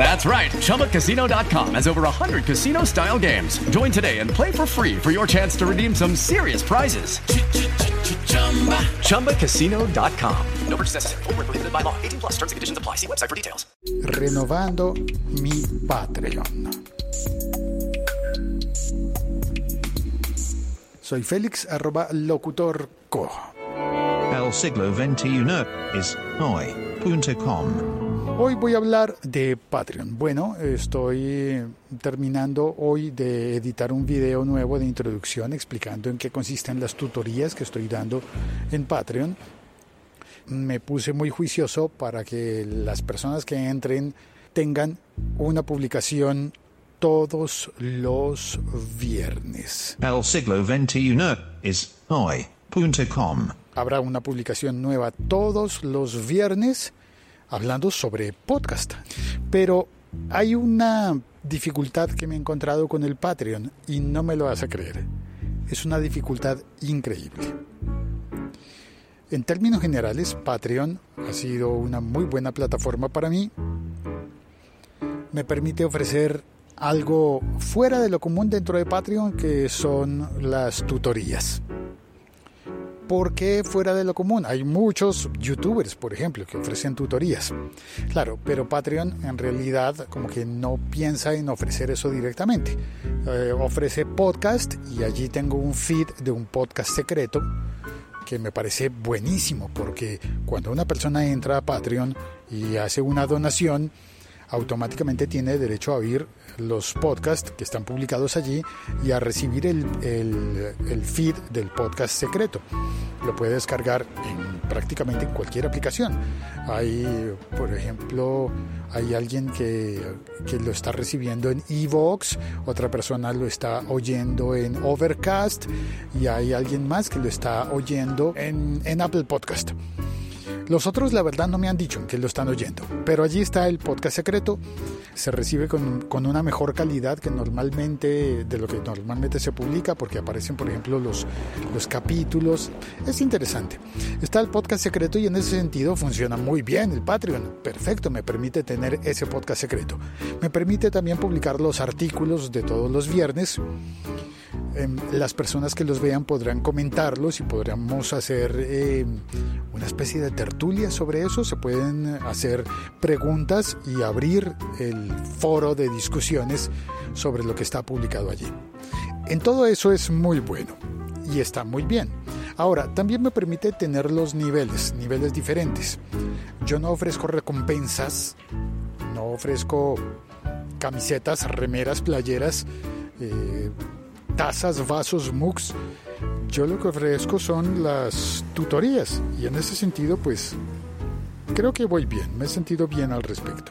That's right. ChumbaCasino.com has over 100 casino style games. Join today and play for free for your chance to redeem some serious prizes. ChumbaCasino.com. No purchase necessary. Full prohibited by law. 18 plus terms and conditions apply. See website for details. Renovando mi Patreon. Soy Félix, arroba locutor co. El siglo XXI es hoy.com. Hoy voy a hablar de Patreon. Bueno, estoy terminando hoy de editar un video nuevo de introducción explicando en qué consisten las tutorías que estoy dando en Patreon. Me puse muy juicioso para que las personas que entren tengan una publicación todos los viernes. El siglo XXI es hoy.com. Habrá una publicación nueva todos los viernes hablando sobre podcast. Pero hay una dificultad que me he encontrado con el Patreon y no me lo vas a creer. Es una dificultad increíble. En términos generales, Patreon ha sido una muy buena plataforma para mí. Me permite ofrecer algo fuera de lo común dentro de Patreon que son las tutorías. ¿Por qué fuera de lo común? Hay muchos youtubers, por ejemplo, que ofrecen tutorías. Claro, pero Patreon en realidad como que no piensa en ofrecer eso directamente. Eh, ofrece podcast y allí tengo un feed de un podcast secreto que me parece buenísimo porque cuando una persona entra a Patreon y hace una donación, automáticamente tiene derecho a oír los podcasts que están publicados allí y a recibir el, el, el, feed del podcast secreto. Lo puede descargar en prácticamente en cualquier aplicación. Hay, por ejemplo, hay alguien que, que lo está recibiendo en Evox, otra persona lo está oyendo en Overcast y hay alguien más que lo está oyendo en, en Apple Podcast. Los otros, la verdad, no me han dicho que lo están oyendo, pero allí está el podcast secreto. Se recibe con, con, una mejor calidad que normalmente, de lo que normalmente se publica, porque aparecen, por ejemplo, los, los capítulos. Es interesante. Está el podcast secreto y en ese sentido funciona muy bien el Patreon. Perfecto, me permite tener ese podcast secreto. Me permite también publicar los artículos de todos los viernes las personas que los vean podrán comentarlos y podremos hacer eh, una especie de tertulia sobre eso. Se pueden hacer preguntas y abrir el foro de discusiones sobre lo que está publicado allí. En todo eso es muy bueno y está muy bien. Ahora, también me permite tener los niveles, niveles diferentes. Yo no ofrezco recompensas, no ofrezco camisetas, remeras, playeras. Eh, tazas, vasos, mugs. Yo lo que ofrezco son las tutorías y en ese sentido pues creo que voy bien, me he sentido bien al respecto.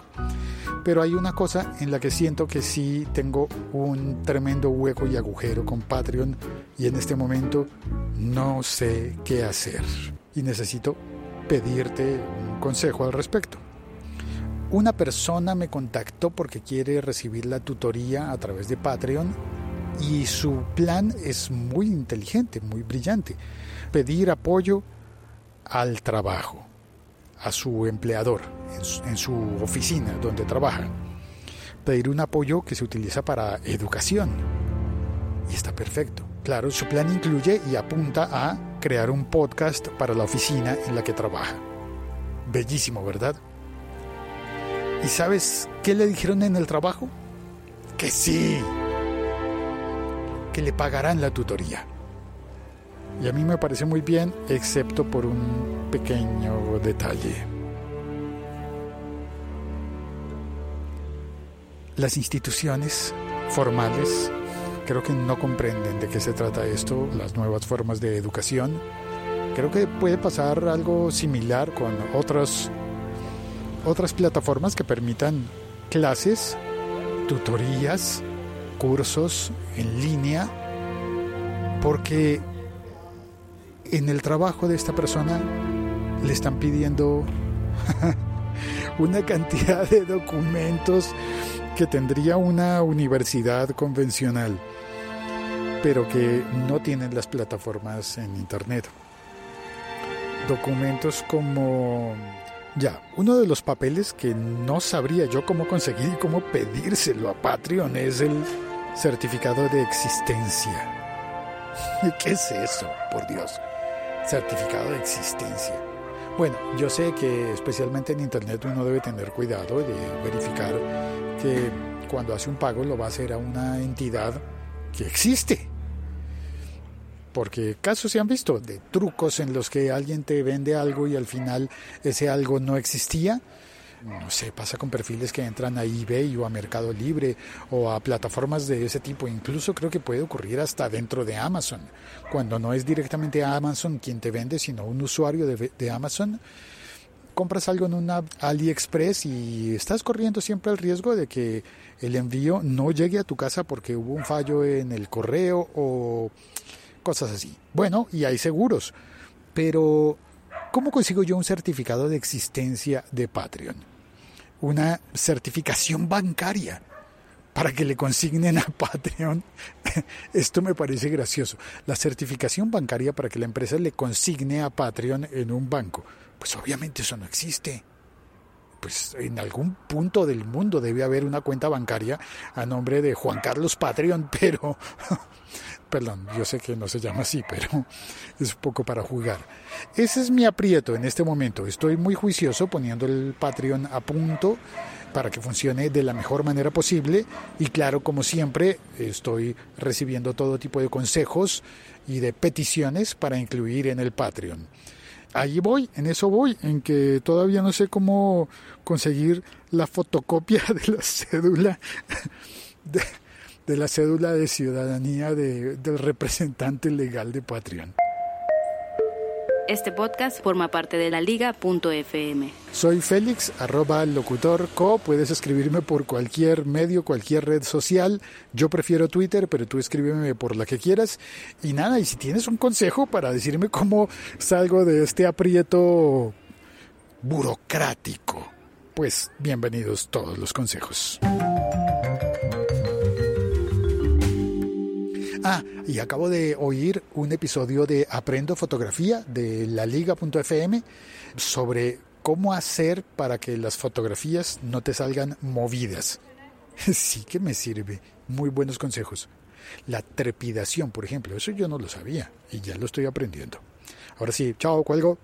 Pero hay una cosa en la que siento que sí tengo un tremendo hueco y agujero con Patreon y en este momento no sé qué hacer y necesito pedirte un consejo al respecto. Una persona me contactó porque quiere recibir la tutoría a través de Patreon y su plan es muy inteligente, muy brillante. Pedir apoyo al trabajo, a su empleador, en su, oficina donde trabaja. Pedir un apoyo que se utiliza para educación. Y está perfecto. Claro, su plan incluye y apunta a crear un podcast para la oficina en la que trabaja. Bellísimo, ¿verdad? ¿Y sabes qué le dijeron en el trabajo? Que sí, que le pagarán la tutoría. Y a mí me parece muy bien, excepto por un pequeño detalle. las instituciones formales creo que no comprenden de qué se trata esto, las nuevas formas de educación. Creo que puede pasar algo similar con otras, otras plataformas que permitan clases, tutorías, cursos en línea, porque en el trabajo de esta persona le están pidiendo una cantidad de documentos que tendría una universidad convencional, pero que no tienen las plataformas en Internet. Documentos como... Ya, uno de los papeles que no sabría yo cómo conseguir y cómo pedírselo a Patreon es el certificado de existencia. ¿Qué es eso, por Dios? Certificado de existencia. Bueno, yo sé que especialmente en Internet uno debe tener cuidado de verificar que cuando hace un pago lo va a hacer a una entidad que existe. Porque casos se han visto de trucos en los que alguien te vende algo y al final ese algo no existía no sé, pasa con perfiles que entran a eBay o a Mercado Libre o a plataformas de ese tipo. Incluso creo que puede ocurrir hasta dentro de Amazon, cuando no es directamente Amazon quien te vende, sino un usuario de, de Amazon. Compras algo en una AliExpress y estás corriendo siempre el riesgo de que el envío no llegue a tu casa porque hubo un fallo en el correo o cosas así. Bueno, y hay seguros, pero ¿Cómo consigo yo un certificado de existencia de Patreon? Una certificación bancaria para que le consignen a Patreon. Esto me parece gracioso. La certificación bancaria para que la empresa le consigne a Patreon en un banco. Pues obviamente eso no existe. Pues en algún punto del mundo debe haber una cuenta bancaria a nombre de Juan Carlos Patreon, pero Perdón, yo sé que no se llama así, pero es poco para jugar. Ese es mi aprieto en este momento. Estoy muy juicioso poniendo el Patreon a punto para que funcione de la mejor manera posible y claro, como siempre, estoy recibiendo todo tipo de consejos y de peticiones para incluir en el Patreon. Ahí voy, en eso voy, en que todavía no sé cómo conseguir la fotocopia de la cédula de, la cédula de ciudadanía de, del representante legal de Patreon. Este podcast forma parte de la liga.fm. Soy Félix, arroba locutor co. Puedes escribirme por cualquier medio, cualquier red social. Yo prefiero Twitter, pero tú escríbeme por la que quieras. Y nada, y si tienes un consejo para decirme cómo salgo de este aprieto burocrático, pues bienvenidos todos los consejos. Ah, y acabo de oír un episodio de Aprendo Fotografía de la Liga.fm sobre cómo hacer para que las fotografías no te salgan movidas. Sí que me sirve. Muy buenos consejos. La trepidación, por ejemplo, eso yo no lo sabía y ya lo estoy aprendiendo. Ahora sí, chao, cuelgo.